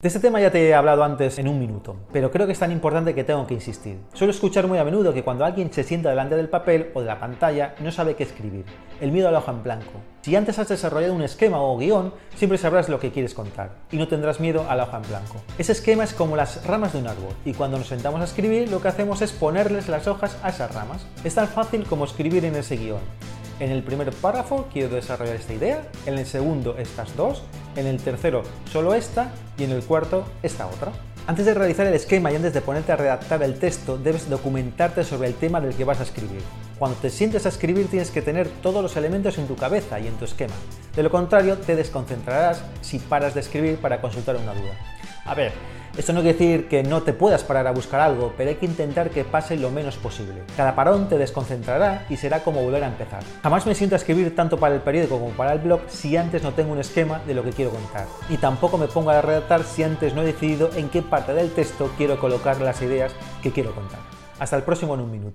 De este tema ya te he hablado antes en un minuto, pero creo que es tan importante que tengo que insistir. Suelo escuchar muy a menudo que cuando alguien se sienta delante del papel o de la pantalla no sabe qué escribir, el miedo a la hoja en blanco. Si antes has desarrollado un esquema o guion, siempre sabrás lo que quieres contar y no tendrás miedo a la hoja en blanco. Ese esquema es como las ramas de un árbol y cuando nos sentamos a escribir lo que hacemos es ponerles las hojas a esas ramas. Es tan fácil como escribir en ese guion. En el primer párrafo quiero desarrollar esta idea, en el segundo estas dos, en el tercero solo esta y en el cuarto esta otra. Antes de realizar el esquema y antes de ponerte a redactar el texto, debes documentarte sobre el tema del que vas a escribir. Cuando te sientes a escribir tienes que tener todos los elementos en tu cabeza y en tu esquema. De lo contrario, te desconcentrarás si paras de escribir para consultar una duda. A ver, esto no quiere decir que no te puedas parar a buscar algo, pero hay que intentar que pase lo menos posible. Cada parón te desconcentrará y será como volver a empezar. Jamás me siento a escribir tanto para el periódico como para el blog si antes no tengo un esquema de lo que quiero contar. Y tampoco me pongo a redactar si antes no he decidido en qué parte del texto quiero colocar las ideas que quiero contar. Hasta el próximo en un minuto.